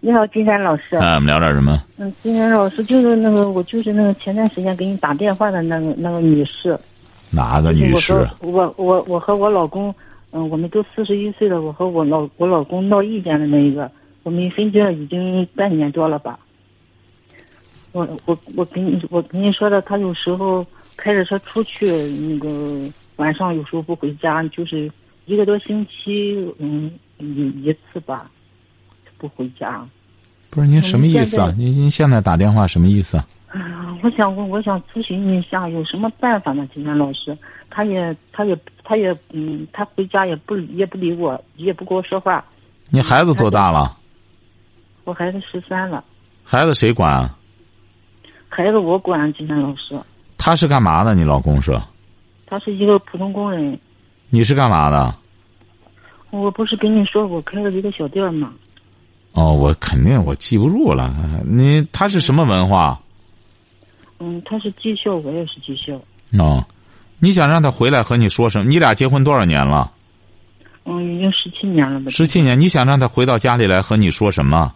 你好，金山老师。哎，我们聊点什么？嗯，金山老师就是那个，我就是那个前段时间给你打电话的那个那个女士。哪个女士？我我我和我老公，嗯，我们都四十一岁了。我和我老我老公闹意见的那一个，我们分居了已经半年多了吧。我我我跟你我跟你说的，他有时候开着车出去，那个晚上有时候不回家，就是一个多星期，嗯，一一次吧。不回家，不是您什么意思啊？您您现在打电话什么意思啊？我想问，我想咨询一下，有什么办法呢？金山老师，他也，他也，他也，嗯，他回家也不也不理我，也不跟我说话。你孩子多大了？我孩子十三了。孩子谁管？孩子我管，金山老师。他是干嘛的？你老公是？他是一个普通工人。你是干嘛的？我不是跟你说我开了一个小店吗？哦，我肯定我记不住了。你他是什么文化？嗯，他是技校，我也是技校。哦，你想让他回来和你说什么？你俩结婚多少年了？嗯，已经十七年了吧。十七年，你想让他回到家里来和你说什么？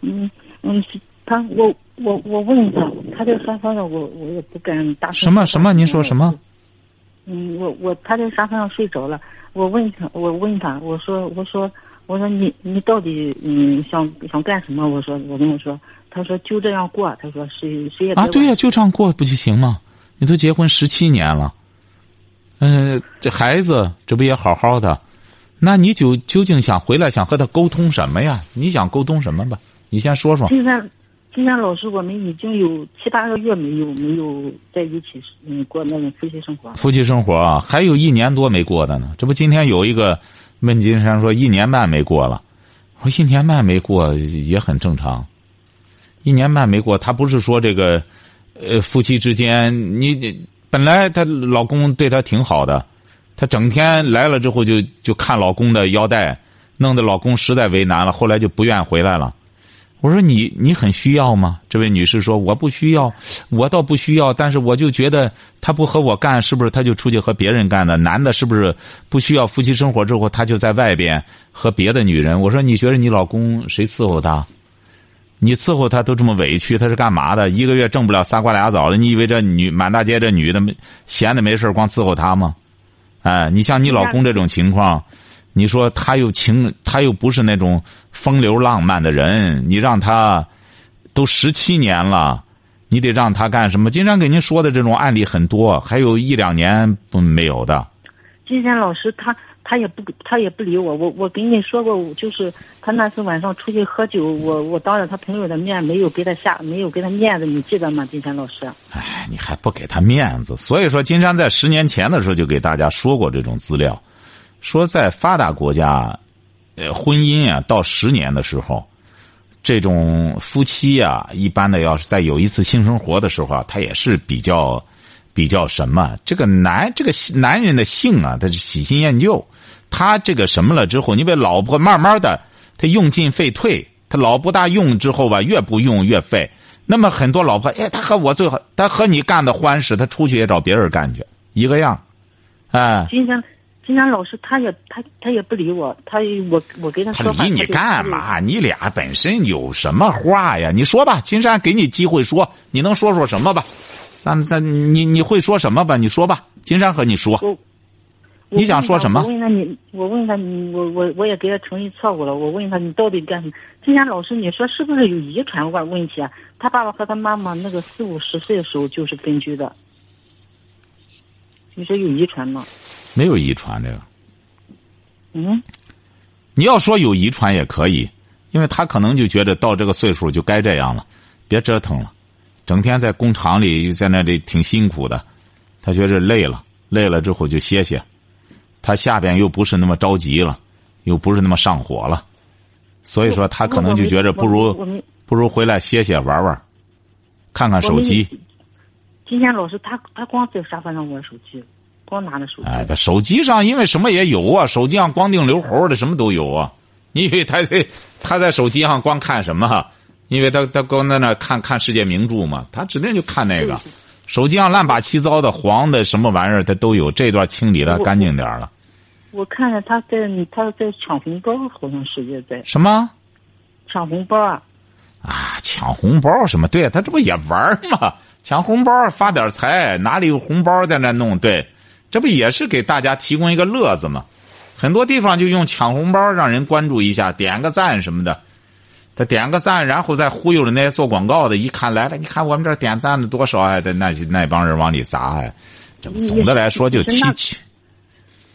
嗯嗯，他我我我问他，他在沙发上，我我也不敢大声。什么什么？您说什么？嗯，我我他在沙发上睡着了。我问他，我问他，我说我说。我说你你到底嗯想想干什么？我说我跟我说，他说就这样过。他说谁谁也啊对呀，就这样过不就行吗？你都结婚十七年了，嗯，这孩子这不也好好的？那你就究竟想回来想和他沟通什么呀？你想沟通什么吧？你先说说。现在，今天老师，我们已经有七八个月没有没有在一起嗯过那种夫妻生活。夫妻生活啊，还有一年多没过的呢。这不今天有一个。问金山说：“一年半没过了。”我说：“一年半没过也很正常。一年半没过，他不是说这个，呃，夫妻之间，你本来她老公对她挺好的，她整天来了之后就就看老公的腰带，弄得老公实在为难了，后来就不愿回来了。”我说你你很需要吗？这位女士说我不需要，我倒不需要，但是我就觉得他不和我干，是不是他就出去和别人干的？男的是不是不需要夫妻生活之后，他就在外边和别的女人？我说你觉得你老公谁伺候他？你伺候他都这么委屈，他是干嘛的？一个月挣不了仨瓜俩枣的，你以为这女满大街这女的没闲的没事光伺候他吗？哎，你像你老公这种情况。你说他又情，他又不是那种风流浪漫的人，你让他都十七年了，你得让他干什么？金山给您说的这种案例很多，还有一两年不没有的。金山老师，他他也不他也不理我，我我跟你说过，就是他那次晚上出去喝酒，我我当着他朋友的面没有给他下，没有给他面子，你记得吗？金山老师。哎，你还不给他面子？所以说，金山在十年前的时候就给大家说过这种资料。说在发达国家，呃，婚姻啊，到十年的时候，这种夫妻啊，一般的要是在有一次性生活的时候啊，他也是比较比较什么？这个男这个男人的性啊，他是喜新厌旧，他这个什么了之后，你被老婆慢慢的他用进废退，他老不大用之后吧，越不用越废。那么很多老婆，哎，他和我最好，他和你干的欢实，他出去也找别人干去，一个样，哎。金山老师，他也他他也不理我，他我我跟他说他理你干嘛？你俩本身有什么话呀？你说吧，金山给你机会说，你能说说什么吧？三三你你会说什么吧？你说吧，金山和你说。你想说什么？我问他你，我问他你，我我我也给他承认错误了。我问他你到底干什么？金山老师，你说是不是有遗传问问题啊？他爸爸和他妈妈那个四五十岁的时候就是分居的。你说有遗传吗？没有遗传这个，嗯，你要说有遗传也可以，因为他可能就觉得到这个岁数就该这样了，别折腾了，整天在工厂里在那里挺辛苦的，他觉着累了，累了之后就歇歇，他下边又不是那么着急了，又不是那么上火了，所以说他可能就觉着不如不如回来歇歇玩玩，看看手机。今天老师他他光在沙发上玩手机，光拿着手机。哎，他手机上因为什么也有啊，手机上光腚留猴的什么都有啊。你以为他他在手机上光看什么？因为他他光在那看看世界名著嘛，他指定就看那个。手机上乱八七糟的黄的什么玩意儿，他都有。这段清理的干净点了。我看着他在他在抢红包，好像是也在什么？抢红包啊！啊，抢红包什么？对他这不也玩吗？抢红包发点财，哪里有红包在那弄？对，这不也是给大家提供一个乐子吗？很多地方就用抢红包让人关注一下，点个赞什么的。他点个赞，然后再忽悠着那些做广告的，一看来了，你看我们这点赞的多少啊？的那那帮人往里砸呀。总的来说就提起。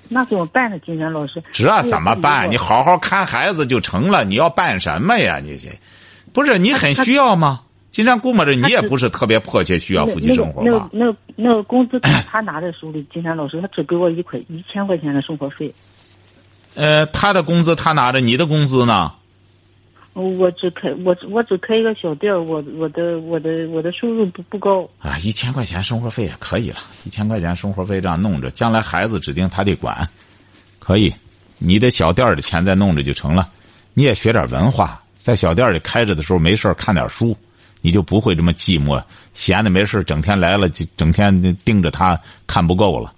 那怎么办呢？金山老师，这怎么办？你好好看孩子就成了。你要办什么呀？你这不是你很需要吗？金山估摸着你也不是特别迫切需要夫妻生活吧？那那那个工资他拿在手里，金山老师他只给我一块一千块钱的生活费。呃，他的工资他拿着，你的工资呢？我只开我我只开一个小店我我的我的我的收入不不高啊，一千块钱生活费也可以了，一千块钱生活费这样弄着，将来孩子指定他得管，可以，你的小店的钱再弄着就成了，你也学点文化，在小店里开着的时候没事看点书，你就不会这么寂寞，闲的没事整天来了就整天盯着他看不够了。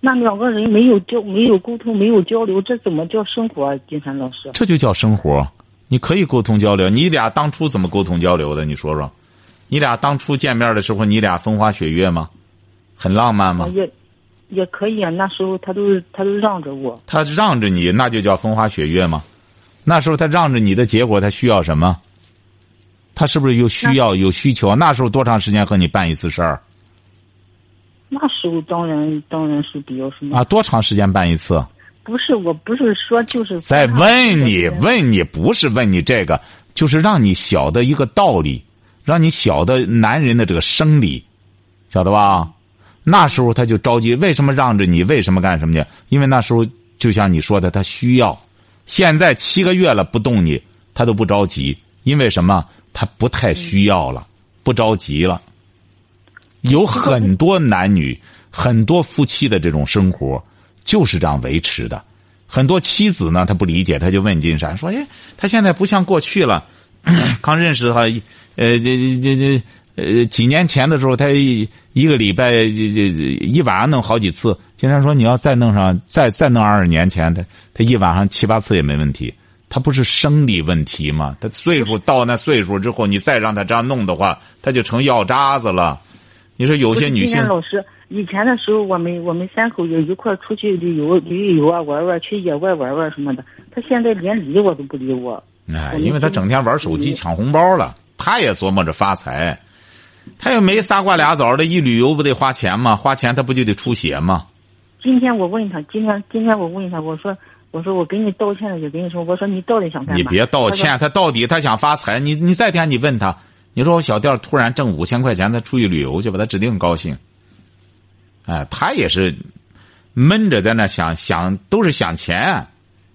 那两个人没有交没有沟通没有交流，这怎么叫生活？金山老师，这就叫生活。你可以沟通交流，你俩当初怎么沟通交流的？你说说，你俩当初见面的时候，你俩风花雪月吗？很浪漫吗？也，也可以啊。那时候他都他都让着我，他让着你，那就叫风花雪月吗？那时候他让着你的结果，他需要什么？他是不是有需要有需求？那时候多长时间和你办一次事儿？那时候当然当然是比较什么啊？多长时间办一次？不是，我不是说就是在问你，问你不是问你这个，就是让你晓得一个道理，让你晓得男人的这个生理，晓得吧？那时候他就着急，为什么让着你？为什么干什么去？因为那时候就像你说的，他需要。现在七个月了不动你，他都不着急，因为什么？他不太需要了，不着急了。有很多男女，很多夫妻的这种生活。就是这样维持的，很多妻子呢，她不理解，她就问金山说：“哎，他现在不像过去了，刚认识他，呃，这这这呃，几年前的时候，他一个礼拜一晚上弄好几次。”金山说：“你要再弄上，再再弄二十年前，他他一晚上七八次也没问题。他不是生理问题吗？他岁数到那岁数之后，你再让他这样弄的话，他就成药渣子了。你说有些女性。”老师。以前的时候，我们我们三口也一块出去旅游旅游啊，玩玩去野外玩玩什么的。他现在连理我都不理我。哎，因为他整天玩手机抢红包了，他也琢磨着发财。他又没仨瓜俩枣的，一旅游不得花钱吗？花钱他不就得出血吗？今天我问他，今天今天我问他，我说我说我给你道歉了，就跟你说，我说你到底想干嘛？你别道歉，他到底他想发财。你你再天你问他，你说我小店突然挣五千块钱，他出去旅游去吧，他指定高兴。哎，他也是闷着在那想想，都是想钱，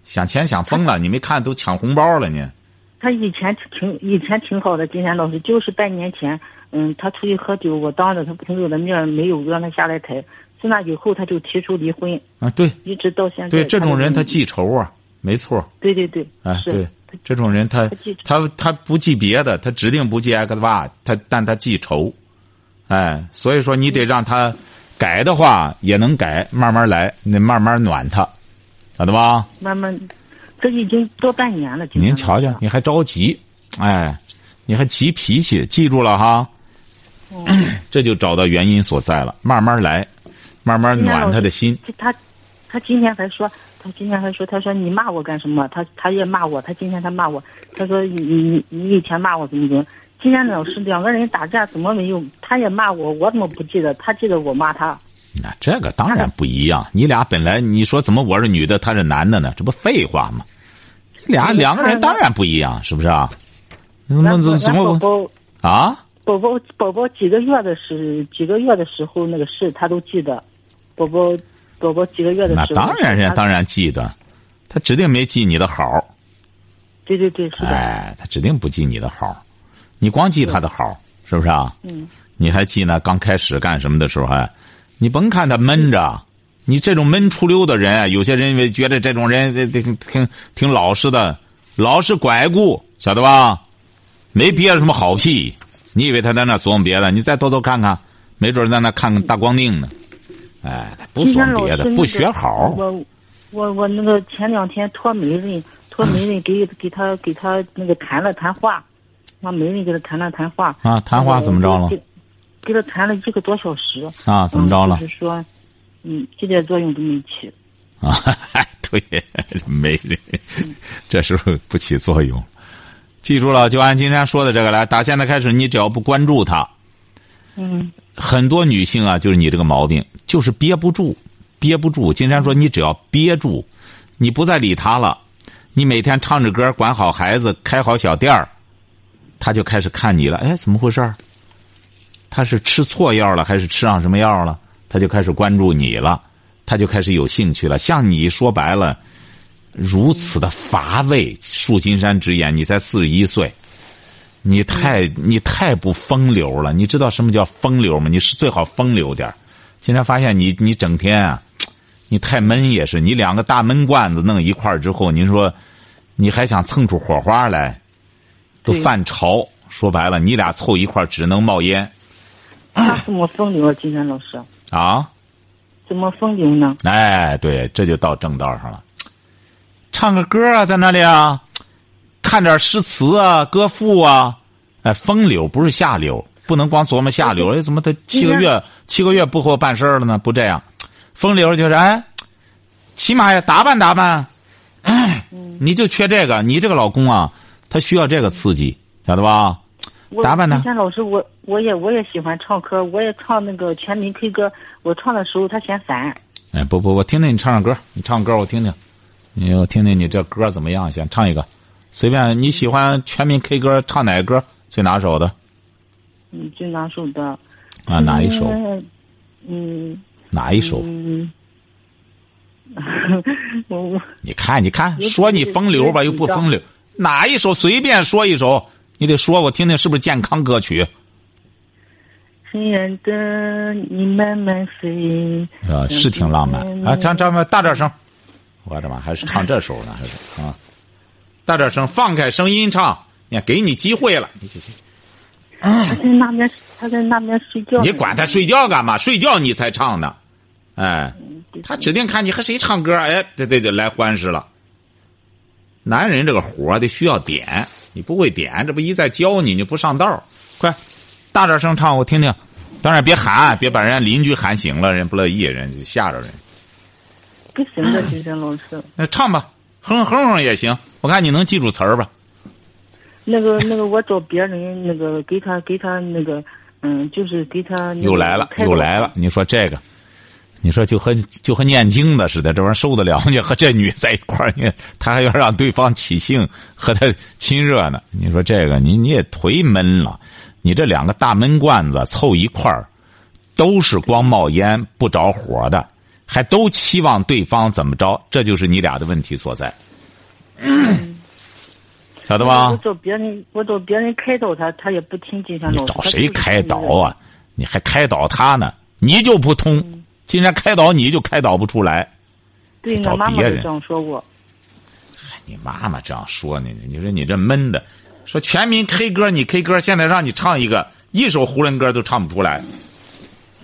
想钱想疯了。你没看都抢红包了呢？他以前挺以前挺好的，金山老师就是半年前，嗯，他出去喝酒，我当着他朋友的面没有让他下来抬。自那以后，他就提出离婚。啊，对，一直到现在。对这种人，他记仇啊，没错。对对对。哎，对，这种人他他他不记别的，他指定不记挨个哇，他但他记仇，哎，所以说你得让他。改的话也能改，慢慢来，你慢慢暖他，晓得吧？慢慢，这已经多半年了。您瞧瞧，你还着急，哎，你还急脾气，记住了哈。这就找到原因所在了，慢慢来，慢慢暖他的心。他，他今天还说，他今天还说，他说你骂我干什么？他他也骂我，他今天他骂我，他说你你你以前骂我怎么怎么。今天老师两个人打架怎么没有？他也骂我，我怎么不记得？他记得我骂他。那这个当然不一样。你俩本来你说怎么我是女的，他是男的呢？这不废话吗？俩两个人当然不一样，是不是啊？那怎怎么啊？宝宝宝宝几个月的时几个月的时候那个事他都记得。宝宝宝宝几个月的时候。那当然人家当然记得，他指定没记你的好。对对对，是的。哎，他指定不记你的好，你光记他的好，是不是啊？嗯。你还记呢？刚开始干什么的时候还，你甭看他闷着，你这种闷出溜的人，有些人为觉得这种人挺挺挺老实的，老实拐顾，晓得吧？没憋着什么好屁。你以为他在那琢磨别的？你再偷偷看看，没准在那看大光腚呢。哎，不说别的，不学好。我我我那个前两天托媒人，托媒人给给他给他那个谈了谈话，让媒人给他谈了谈话。啊，谈话怎么着了？给他谈了一个多小时。啊，怎么着了？就是说，嗯，一点作用都没起。啊，对，媒人，这时候不起作用。记住了，就按金山说的这个来。打现在开始，你只要不关注他，嗯，很多女性啊，就是你这个毛病，就是憋不住，憋不住。金山说，你只要憋住，你不再理他了，你每天唱着歌，管好孩子，开好小店儿，他就开始看你了。哎，怎么回事他是吃错药了，还是吃上什么药了？他就开始关注你了，他就开始有兴趣了。像你说白了。如此的乏味，树金山直言：“你才四十一岁，你太你太不风流了。你知道什么叫风流吗？你是最好风流点今天发现你你整天啊，你太闷也是。你两个大闷罐子弄一块儿之后，您说你还想蹭出火花来，都犯潮。说白了，你俩凑一块儿只能冒烟。他怎么风流啊，金山老师？啊？怎么风流呢？哎，对，这就到正道上了。唱个歌啊，在那里啊，看点诗词啊，歌赋啊，哎，风流不是下流，不能光琢磨下流。哎，怎么他七个月七个月不和我办事了呢？不这样，风流就是哎，起码要打扮打扮。你就缺这个，你这个老公啊，他需要这个刺激，晓得吧？打扮呢？老师，我我也我也喜欢唱歌，我也唱那个全民 K 歌。我唱的时候他嫌烦。哎，不不，我听听你唱唱歌，你唱歌我听听。你我听听你这歌怎么样？先唱一个，随便你喜欢全民 K 歌唱哪个歌最拿手的？嗯，最拿手的啊，哪一首？嗯，哪一首？嗯，我我你看，你看，说你风流吧，又不风流，哪一首随便说一首，你得说我听听是不是健康歌曲？黑暗的你慢慢飞啊，是挺浪漫啊，唱唱吧，大点声。我的妈，还是唱这首呢？还是啊？大点声，放开声音唱。你看，给你机会了，你这这。他在那边，他在那边睡觉。你管他睡觉干嘛？睡觉你才唱呢。哎，他指定看你和谁唱歌，哎，对对对，来欢实了。男人这个活得需要点，你不会点，这不一再教你，你不上道。快，大点声唱，我听听。当然别喊，别把人家邻居喊醒了，人不乐意，人就吓着人。不行的，金山老师。那唱吧，哼哼哼也行。我看你能记住词儿吧。那个那个，我找别人那个给他给他那个嗯，就是给他。又来了，又来了。你说这个，你说就和就和念经的似的，这玩意儿受得了？你和这女在一块儿，你他还要让对方起兴，和他亲热呢？你说这个，你你也忒闷了。你这两个大闷罐子凑一块儿，都是光冒烟不着火的。还都期望对方怎么着？这就是你俩的问题所在，晓得吧？我找别人，我找别人开导他，他也不听金山老师。你找谁开导啊？你还开导他呢？你就不通，今天开导你就开导不出来。对，找别人这样说过。你妈妈这样说你？你说你这闷的，说全民 K 歌，你 K 歌，现在让你唱一个，一首胡人歌都唱不出来。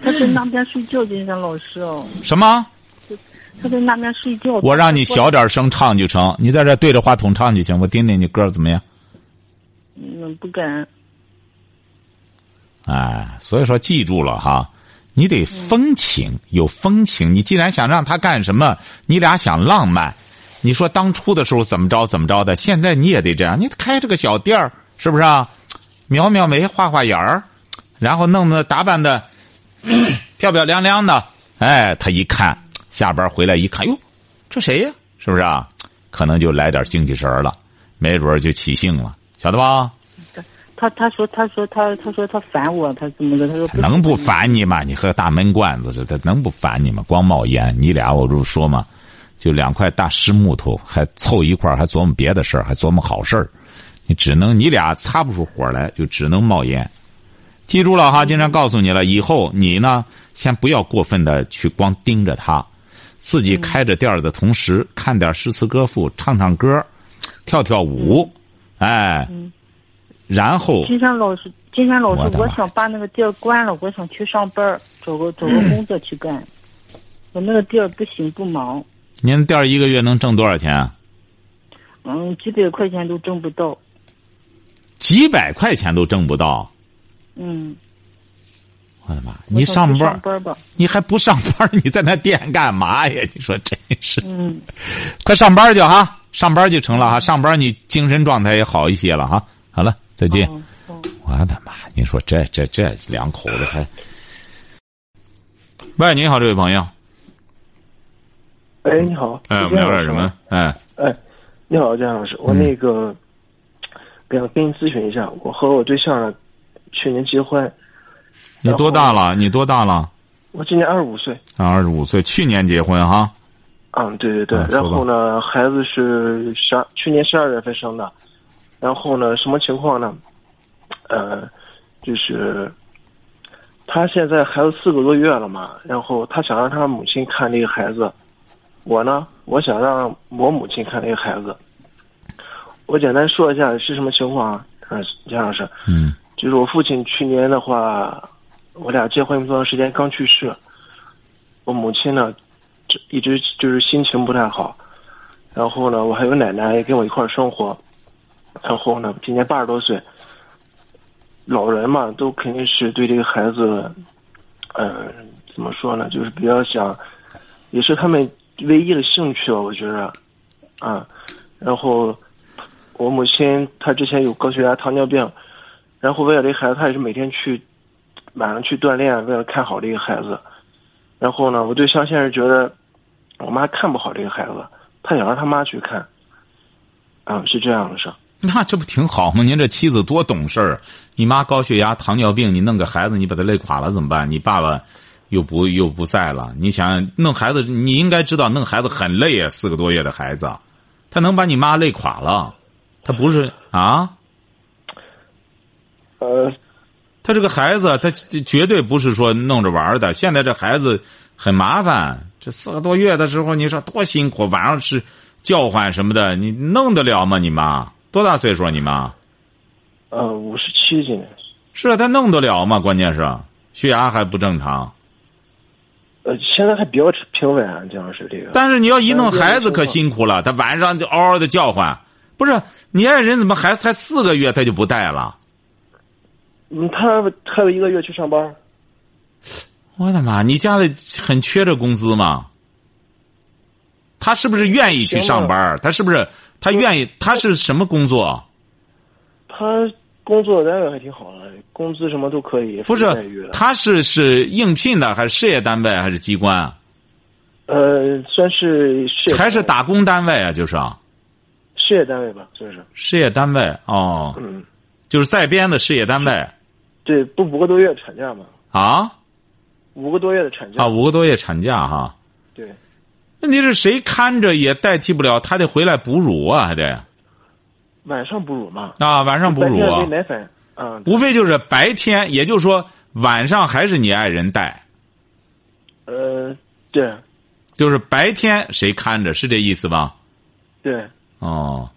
他在那边睡觉，金山老师哦。什么？他在那边睡觉。我让你小点声唱就成，你在这对着话筒唱就行。我听听你歌怎么样？嗯，不敢。哎，所以说记住了哈，你得风情，有风情。你既然想让他干什么，你俩想浪漫，你说当初的时候怎么着怎么着的，现在你也得这样。你开这个小店儿，是不是啊？描描眉，画画眼儿，然后弄得打扮的。漂漂亮亮的，哎，他一看下班回来一看，哟，这谁呀？是不是啊？可能就来点精气神了，没准就起兴了，晓得吧？他他说他说他他说他烦我，他怎么的？他说能不烦你吗？你和大闷罐子似的，能不烦你吗？光冒烟，你俩我不说吗？就两块大实木头，还凑一块，还琢磨别的事儿，还琢磨好事儿。你只能你俩擦不出火来，就只能冒烟。记住了哈，经常告诉你了，以后你呢，先不要过分的去光盯着他，自己开着店儿的同时，看点诗词歌赋，唱唱歌，跳跳舞，哎，嗯然后金山老师，金山老师，我我想把那个店关了，我想去上班，找个找个工作去干。我那个店儿不行不忙，您店儿一个月能挣多少钱啊？嗯，几百块钱都挣不到。几百块钱都挣不到，嗯，我的妈！你上班上班吧？你还不上班你在那店干嘛呀？你说真是，嗯，快上班去哈！上班就成了哈，上班你精神状态也好一些了哈。好了，再见。哦哦我的妈！你说这这这两口子还……喂，你好，这位朋友。哎，你好。哎，聊点什么？哎，哎，你好，姜老师，我嗯那个，想跟你咨询一下，我和我对象呢，去年结婚，你多大了？你多大了？我今年二十五岁。啊，二十五岁，去年结婚哈。嗯，对对对。啊然后呢，孩子是十二，去年十二月份生的。然后呢，什么情况呢？呃，就是他现在孩子四个多月了嘛，然后他想让他母亲看这个孩子，我呢，我想让我母亲看这个孩子。我简单说一下是什么情况啊？嗯，姜老师，嗯就是我父亲去年的话，我俩结婚不多长时间刚去世，我母亲呢，就一直就是心情不太好，然后呢，我还有奶奶也跟我一块儿生活，然后呢，今年八十多岁，老人嘛，都肯定是对这个孩子，嗯、怎么说呢，就是比较想，也是他们唯一的兴趣吧，我觉着，啊，然后我母亲她之前有高血压、糖尿病。然后为了这个孩子，他也是每天去晚上去锻炼，为了看好这个孩子。然后呢，我对象现在觉得我妈看不好这个孩子，他想让他妈去看。嗯，是这样的事儿。那这不挺好吗？您这妻子多懂事儿。你妈高血压、糖尿病，你弄个孩子，你把他累垮了怎么办？你爸爸又不又不在了，你想弄孩子，你应该知道弄孩子很累啊，四个多月的孩子，他能把你妈累垮了，他不是啊？呃，他这个孩子，他这绝对不是说弄着玩的。现在这孩子很麻烦，这四个多月的时候，你说多辛苦，晚上是叫唤什么的，你弄得了吗？你妈多大岁数啊？你妈呃，五十七今年。是啊，他弄得了吗？关键是血压还不正常。呃，现在还比较平稳啊，姜老师这个。但是你要一弄孩子可辛苦了，他晚上就嗷嗷的叫唤。不是你爱人怎么孩子才四个月他就不带了？嗯，他还有一个月去上班。我的妈！你家里很缺这工资吗？他是不是愿意去上班？他是不是他愿意？他是什么工作？他工作单位还挺好的，工资什么都可以，不是他是是应聘的，还是事业单位，还是机关啊？呃，算是还是打工单位啊？就是啊事业单位吧，算是。事业单位哦，嗯，就是在编的事业单位对，不五个多月产假嘛，啊？五个多月的产假。啊，五个多月产假哈。对，问题是谁看着也代替不了，他得回来哺乳啊，还得。晚上哺乳嘛，啊，晚上哺乳啊奶粉，啊，无非就是白天，也就是说晚上还是你爱人带，呃，对。就是白天谁看着，是这意思吧？对，哦，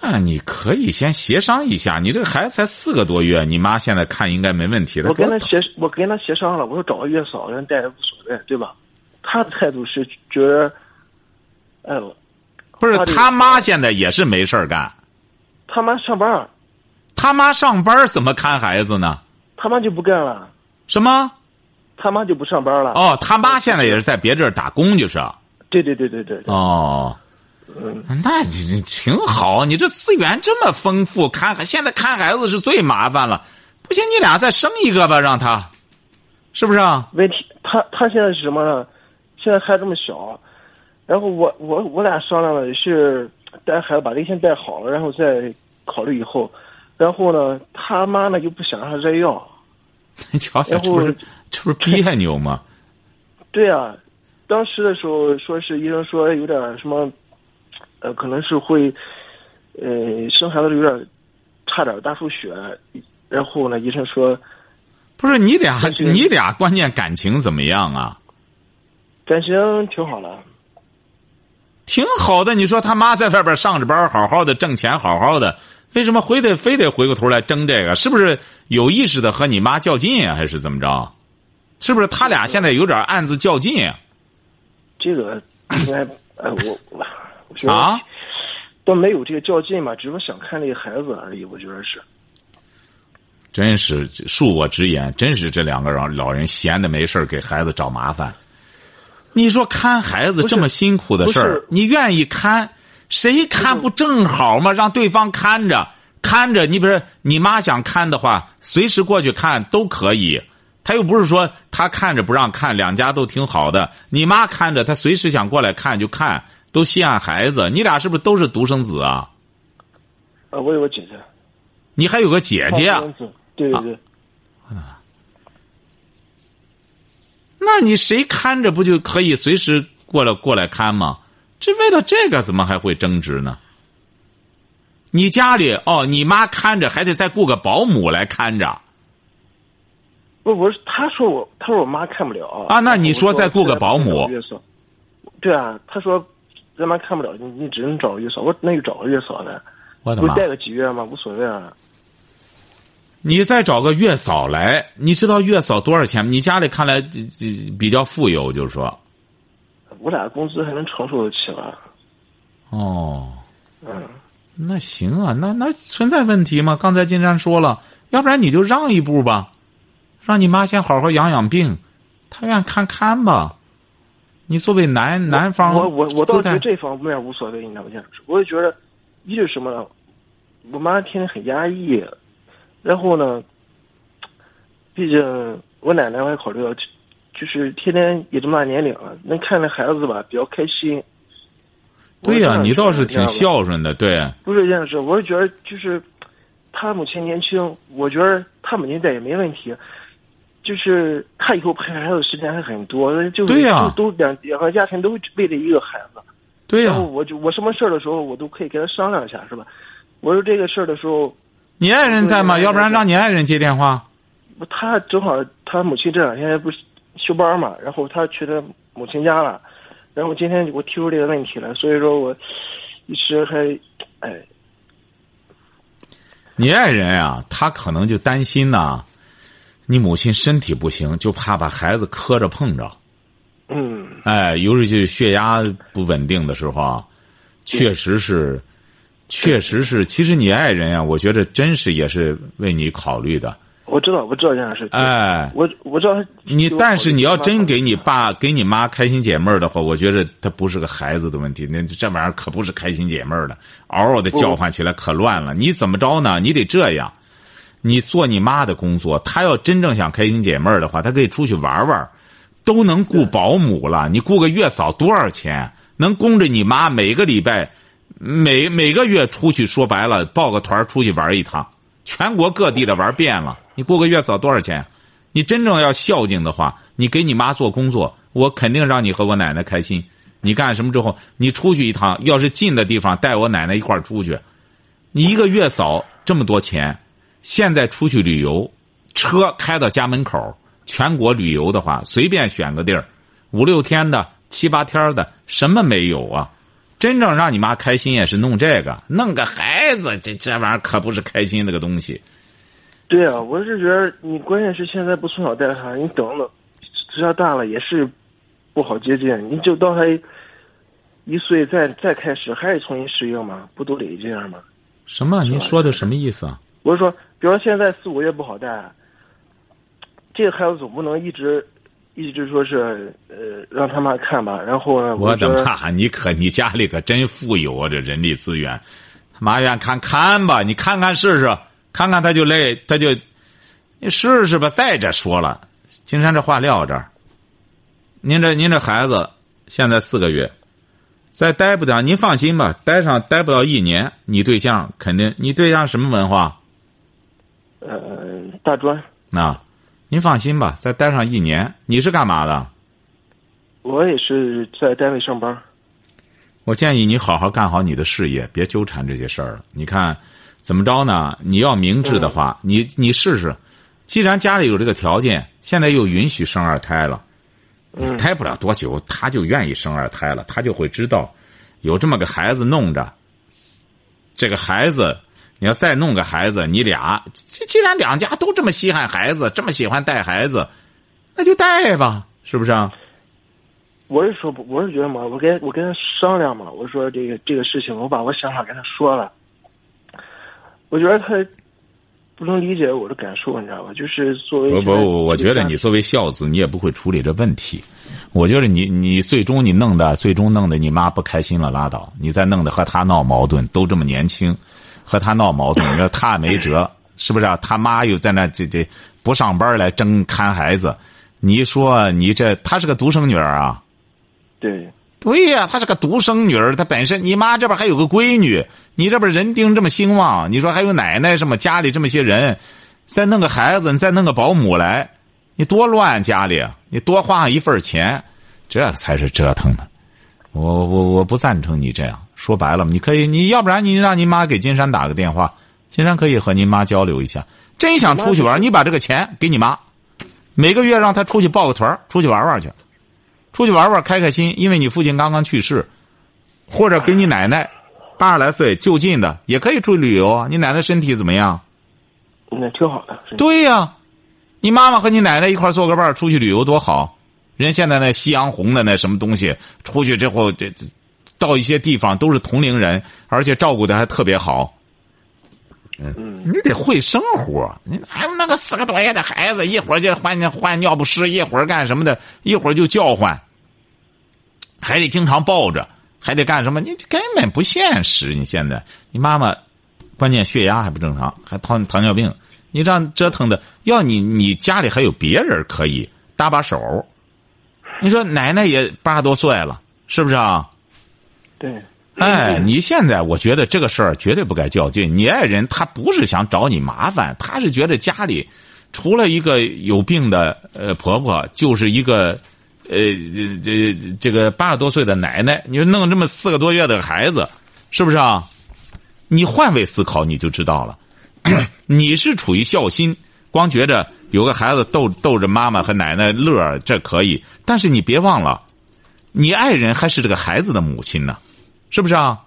那你可以先协商一下，你这个孩子才四个多月，你妈现在看应该没问题的。我跟他协，我跟他协商了，我说找个月嫂人带无所谓，对吧？他的态度是觉得，哎呦，不是他妈现在也是没事儿干，他妈上班儿，他妈上班怎么看孩子呢？他妈就不干了，什么？他妈就不上班了。哦，他妈现在也是在别地儿打工，就是。对对对对对对，哦，嗯，那这挺好，你这资源这么丰富，看看现在看孩子是最麻烦了。不行，你俩再生一个吧，让他，是不是啊？问题他他现在是什么呢？现在还这么小，然后我我我俩商量了是带孩子把这个先带好了，然后再考虑以后。然后呢，他妈呢就不想让他再要。你 瞧瞧，这不是这不是别扭吗？对啊，当时的时候说是医生说有点什么，呃，可能是会，呃，生孩子有点差点大出血，然后呢，医生说不是你俩你俩关键感情怎么样啊？感情挺好的。挺好的，你说他妈在外边上着班，好好的挣钱，好好的，为什么非得非得回过头来争这个？是不是有意识的和你妈较劲啊，还是怎么着？是不是他俩现在有点暗自较劲啊？这个应该，呃，我 我我觉得啊，都没有这个较劲嘛，只是想看这个孩子而已。我觉得是，真是恕我直言，真是这两个老老人闲的没事儿给孩子找麻烦。你说看孩子这么辛苦的事儿，你愿意看，谁看不正好吗？让对方看着看着，你比如说你妈想看的话，随时过去看都可以。他又不是说他看着不让看，两家都挺好的。你妈看着，他随时想过来看就看，都稀罕孩子。你俩是不是都是独生子啊？啊，我有个姐姐，你还有个姐姐啊？对对对，那你谁看着不就可以随时过来过来看吗？这为了这个怎么还会争执呢？你家里哦，你妈看着还得再雇个保姆来看着不，我是他说我，他说我妈看不了啊那你说再雇个保姆对啊，他说咱妈看不了，你你只能找个月嫂。我那就找个月嫂呢，我的妈！不带个几月吗？无所谓啊。你再找个月嫂来，你知道月嫂多少钱吗？你家里看来比较富有，就是说，我俩工资还能承受得起吧。哦，嗯，那行啊，那那存在问题吗？刚才金山说了，要不然你就让一步吧，让你妈先好好养养病，她愿看看吧。你作为男男方，我我我倒觉得这方面无所谓，你知道吗？我就觉得，一是什么呢？我妈天天很压抑，然后呢，毕竟我奶奶我也考虑到，就就是天天也这么大年龄了，能看着孩子吧比较开心。对呀、你倒是挺孝顺的，对。不是这样式，我是觉得就是他母亲年轻，我觉得他母亲在也没问题。就是他以后陪孩子的时间还很多，就是对呀都两两个家庭都为了一个孩子。对呀、然后我就我什么事儿的时候，我都可以跟他商量一下，是吧？我说这个事儿的时候，你爱人在吗？要不然让你爱人接电话。他正好他母亲这两天不是休班嘛，然后他去他母亲家了，然后今天我提出这个问题来，所以说我一时还哎，你爱人啊，他可能就担心呐、你母亲身体不行，就怕把孩子磕着碰着。嗯，哎，尤其是血压不稳定的时候啊，确实是，确实是。其实你爱人啊，我觉得真是也是为你考虑的。我知道我知道这样的事情，哎，我我知道他你但是你要真给你爸。爸给你妈开心解闷儿的话，我觉得他不是个孩子的问题，那这玩意儿可不是开心解闷儿的，嗷嗷的叫唤起来可乱了。你怎么着呢？你得这样，你做你妈的工作，她要真正想开心解闷儿的话，她可以出去玩玩，都能雇保姆了。你雇个月嫂多少钱？能供着你妈每个礼拜，每每个月出去，说白了报个团出去玩一趟，全国各地的玩遍了。你雇个月嫂多少钱？你真正要孝敬的话，你给你妈做工作，我肯定让你和我奶奶开心。你干什么之后，你出去一趟，要是近的地方，带我奶奶一块儿出去。你一个月嫂这么多钱，现在出去旅游，车开到家门口，全国旅游的话，随便选个地儿，五六天的、七八天的，什么没有啊？真正让你妈开心也是弄这个，弄个孩子，这这玩意儿可不是开心那个东西。对啊，我是觉得你关键是现在不从小带他，你等等，只要大了也是不好接近。你就到他一岁再再开始，还得重新适应嘛，不都得这样吗？什么？您说的什么意思啊？我是说，比如说现在四五月不好带，这个孩子总不能一直一直说是呃让他妈看吧，然后呢，我的妈！你可你家里可真富有啊，这人力资源。妈愿看看吧，你看看试试，看看他就累，他就你试试吧。再者说了，金山这话撂这儿，您这您这孩子现在四个月，再待不了，您放心吧，待上待不到一年，你对象肯定，你对象什么文化？呃大专，那，您放心吧，再待上一年，你是干嘛的？我也是在单位上班。我建议你好好干好你的事业，别纠缠这些事儿了。你看，怎么着呢？你要明智的话，你你试试。既然家里有这个条件，现在又允许生二胎了，胎不了多久，他就愿意生二胎了，他就会知道，有这么个孩子弄着，这个孩子，你要再弄个孩子，你俩既既然两家都这么稀罕孩子，这么喜欢带孩子，那就带吧，是不是啊？我是说，我是觉得嘛，我跟我跟他商量嘛，我说这个这个事情，我把我想法跟他说了。我觉得他不能理解我的感受，你知道吧？就是作为不不，我觉得你作为孝子，你也不会处理这问题。我觉得你你最终你弄的，最终弄得你妈不开心了，拉倒。你再弄得和他闹矛盾，都这么年轻，和他闹矛盾，你说他没辙，是不是？啊他妈又在那这这不上班来争看孩子，你说你这她是个独生女儿啊？对，对呀，她是个独生女儿，她本身你妈这边还有个闺女，你这边人丁这么兴旺，你说还有奶奶什么，家里这么些人，再弄个孩子，你再弄个保姆来，你多乱家里，你多花上一份钱，这才是折腾的。我我我不赞成你这样说白了，你可以，你要不然你让你妈给金山打个电话，金山可以和您妈交流一下。真想出去玩，你把这个钱给你妈，每个月让她出去报个团出去玩玩去。出去玩玩，开开心，因为你父亲刚刚去世，或者给你奶奶八十来岁就近的也可以出去旅游啊。你奶奶身体怎么样？那挺好的。对呀，你妈妈和你奶奶一块做个伴出去旅游多好。人现在那夕阳红的那什么东西，出去之后这到一些地方都是同龄人，而且照顾的还特别好。嗯，你得会生活。你还有那个四个多月的孩子，一会儿就换换尿不湿，一会儿干什么的，一会儿就叫唤，还得经常抱着，还得干什么？你根本不现实。你现在，你妈妈关键血压还不正常，还糖糖尿病，你这样折腾的，要你你家里还有别人可以搭把手。你说奶奶也八十多岁了，是不是啊？对。哎，你现在我觉得这个事儿绝对不该较劲。你爱人他不是想找你麻烦，他是觉得家里除了一个有病的呃婆婆，就是一个呃这这这个八十多岁的奶奶。你说弄这么四个多月的孩子，是不是啊？你换位思考，你就知道了。你是处于孝心，光觉着有个孩子逗逗着妈妈和奶奶乐，这可以。但是你别忘了，你爱人还是这个孩子的母亲呢。是不是啊？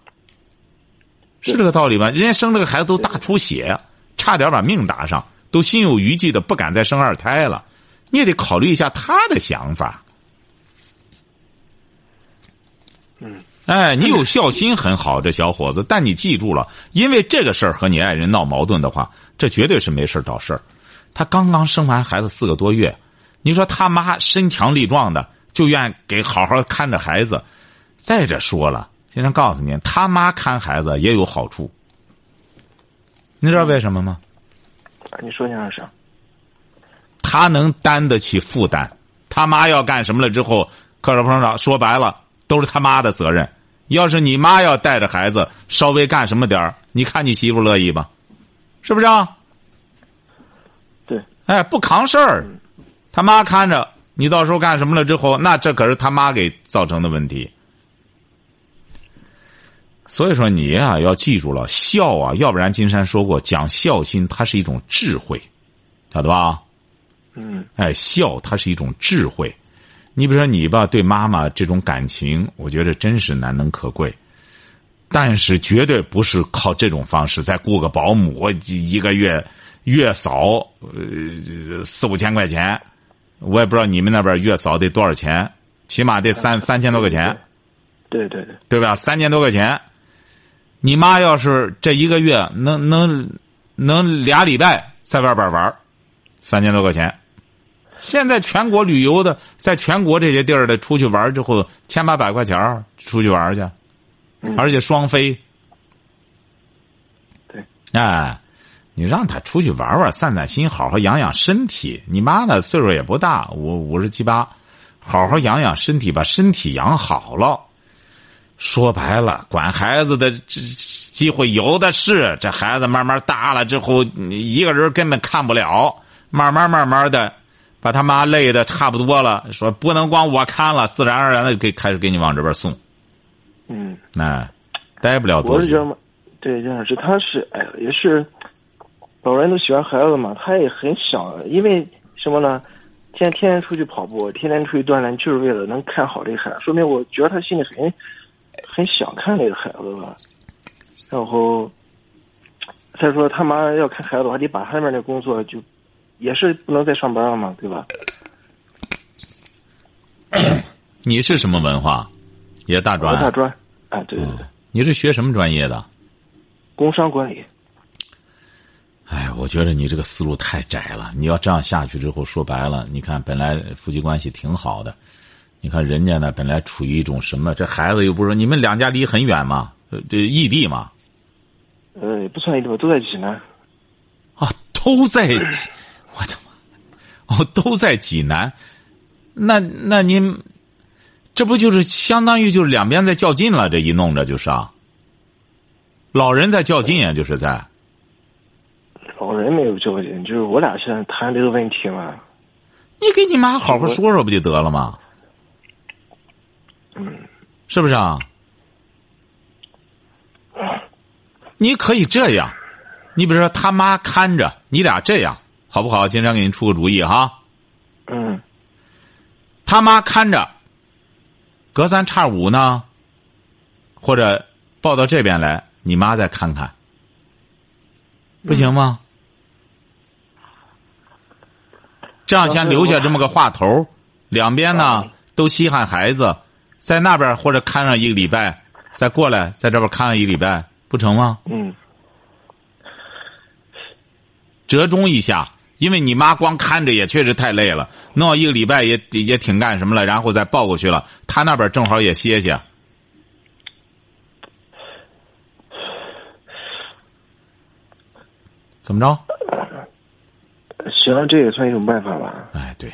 是这个道理吧？人家生这个孩子都大出血，差点把命搭上，都心有余悸的不敢再生二胎了。你也得考虑一下他的想法。嗯，哎，你有孝心很好，这小伙子。但你记住了，因为这个事儿和你爱人闹矛盾的话，这绝对是没事找事儿。他刚刚生完孩子四个多月，你说他妈身强力壮的，就愿给好好看着孩子。再者说了。经常告诉你，他妈看孩子也有好处。你知道为什么吗？你说你是啥？他能担得起负担。他妈要干什么了之后，磕着碰上，说白了都是他妈的责任。要是你妈要带着孩子稍微干什么点儿，你看你媳妇乐意吧？是不是啊？对。哎，不扛事儿，他妈看着你，到时候干什么了之后，那这可是他妈给造成的问题。所以说你呀要记住了孝啊，要不然金山说过讲孝心，它是一种智慧，晓得吧？嗯。哎，孝它是一种智慧。你比如说你吧，对妈妈这种感情，我觉得真是难能可贵。但是绝对不是靠这种方式再雇个保姆，一个月月嫂呃四五千块钱，我也不知道你们那边月嫂得多少钱，起码得三三千多块钱。对对对。对吧？三千多块钱。你妈要是这一个月能能能俩礼拜在外边玩三千多块钱。现在全国旅游的，在全国这些地儿的出去玩之后，千八百块钱出去玩去，而且双飞。对，哎，你让他出去玩玩，散散心，好好养养身体。你妈呢，岁数也不大，五五十七八，好好养养身体，把身体养好了。说白了，管孩子的机会有的是。这孩子慢慢大了之后，一个人根本看不了。慢慢慢慢的，把他妈累的差不多了，说不能光我看了，自然而然的给开始给你往这边送，嗯，哎，待不了多久。我是觉得，对，杨老师他是哎呀，也是老人都喜欢孩子嘛，他也很想，因为什么呢？天天天出去跑步，天天出去锻炼，就是为了能看好这孩子，说明我觉得他心里很很想看这个孩子吧。然后再说他妈要看孩子的话，得把他那边的工作就也是不能再上班了嘛，对吧？你是什么文化？也大专？大专。啊，对对对。你是学什么专业的？工商管理。哎，我觉得你这个思路太窄了。你要这样下去之后，说白了，你看本来夫妻关系挺好的，你看人家呢，本来处于一种什么？这孩子又不是你们两家离很远吗？这异地嘛？呃，不算异地吧，都在济南。啊，都在济，我的妈！哦，都在济南。那那您，这不就是相当于就是两边在较劲了？这一弄着就是啊，老人在较劲呀，就是在。老人没有较劲，就是我俩现在谈这个问题嘛。你给你妈好好说说不就得了吗？是不是啊？你可以这样，你比如说他妈看着你俩这样好不好？金山给您出个主意哈。嗯。他妈看着，隔三差五呢，或者抱到这边来，你妈再看看，不行吗？这样先留下这么个话头两边呢都稀罕孩子，在那边或者看上一个礼拜，再过来在这边看上一个礼拜，不成吗？嗯。折中一下，因为你妈光看着也确实太累了，弄一个礼拜也也挺干什么了，然后再抱过去了，他那边正好也歇歇。怎么着？行，这也算一种办法吧。哎，对，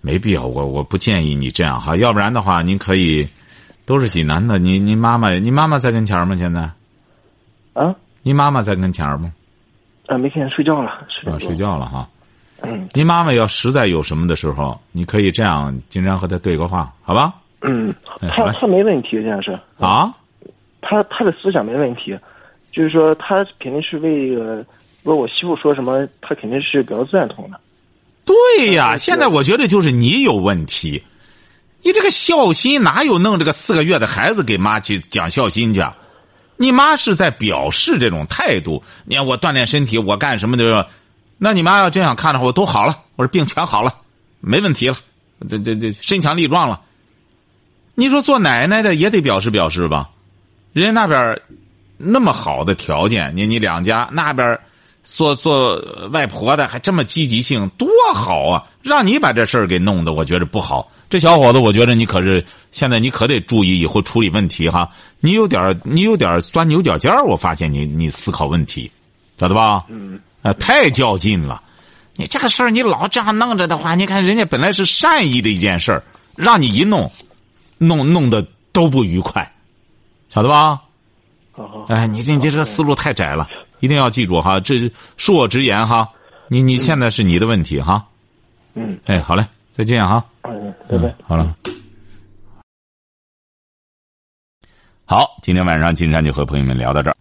没必要，我我不建议你这样哈。要不然的话，您可以都是济南的，您您妈妈，您妈妈在跟前吗？现在？啊？您妈妈在跟前吗？啊，没看见，睡觉了。睡啊，睡觉了哈。嗯。您妈妈要实在有什么的时候，你可以这样，经常和她对个话，好吧？嗯，他他没问题，这样是。啊？他他的思想没问题，就是说他肯定是为这个。如果我媳妇说什么，他肯定是比较赞同的。对呀，现在我觉得就是你有问题。你这个孝心哪有弄这个四个月的孩子给妈去讲孝心去？啊你妈是在表示这种态度。你看我锻炼身体，我干什么的？那你妈要真想看的话，我都好了，我说病全好了，没问题了，这这这身强力壮了。你说做奶奶的也得表示表示吧？人家那边那么好的条件，你你两家那边。做做外婆的还这么积极性，多好啊！让你把这事儿给弄的，我觉着不好。这小伙子，我觉着你可是现在你可得注意以后处理问题哈。你有点你有点钻牛角尖我发现你你思考问题，晓得吧？嗯。啊，太较劲了！你这个事儿你老这样弄着的话，你看人家本来是善意的一件事儿，让你一弄，弄弄的都不愉快，晓得吧？哎，你这你这个思路太窄了。一定要记住哈，这恕我直言哈，你你现在是你的问题哈。嗯。哎，好嘞，再见哈。嗯，拜拜。好了。好，今天晚上金山就和朋友们聊到这儿。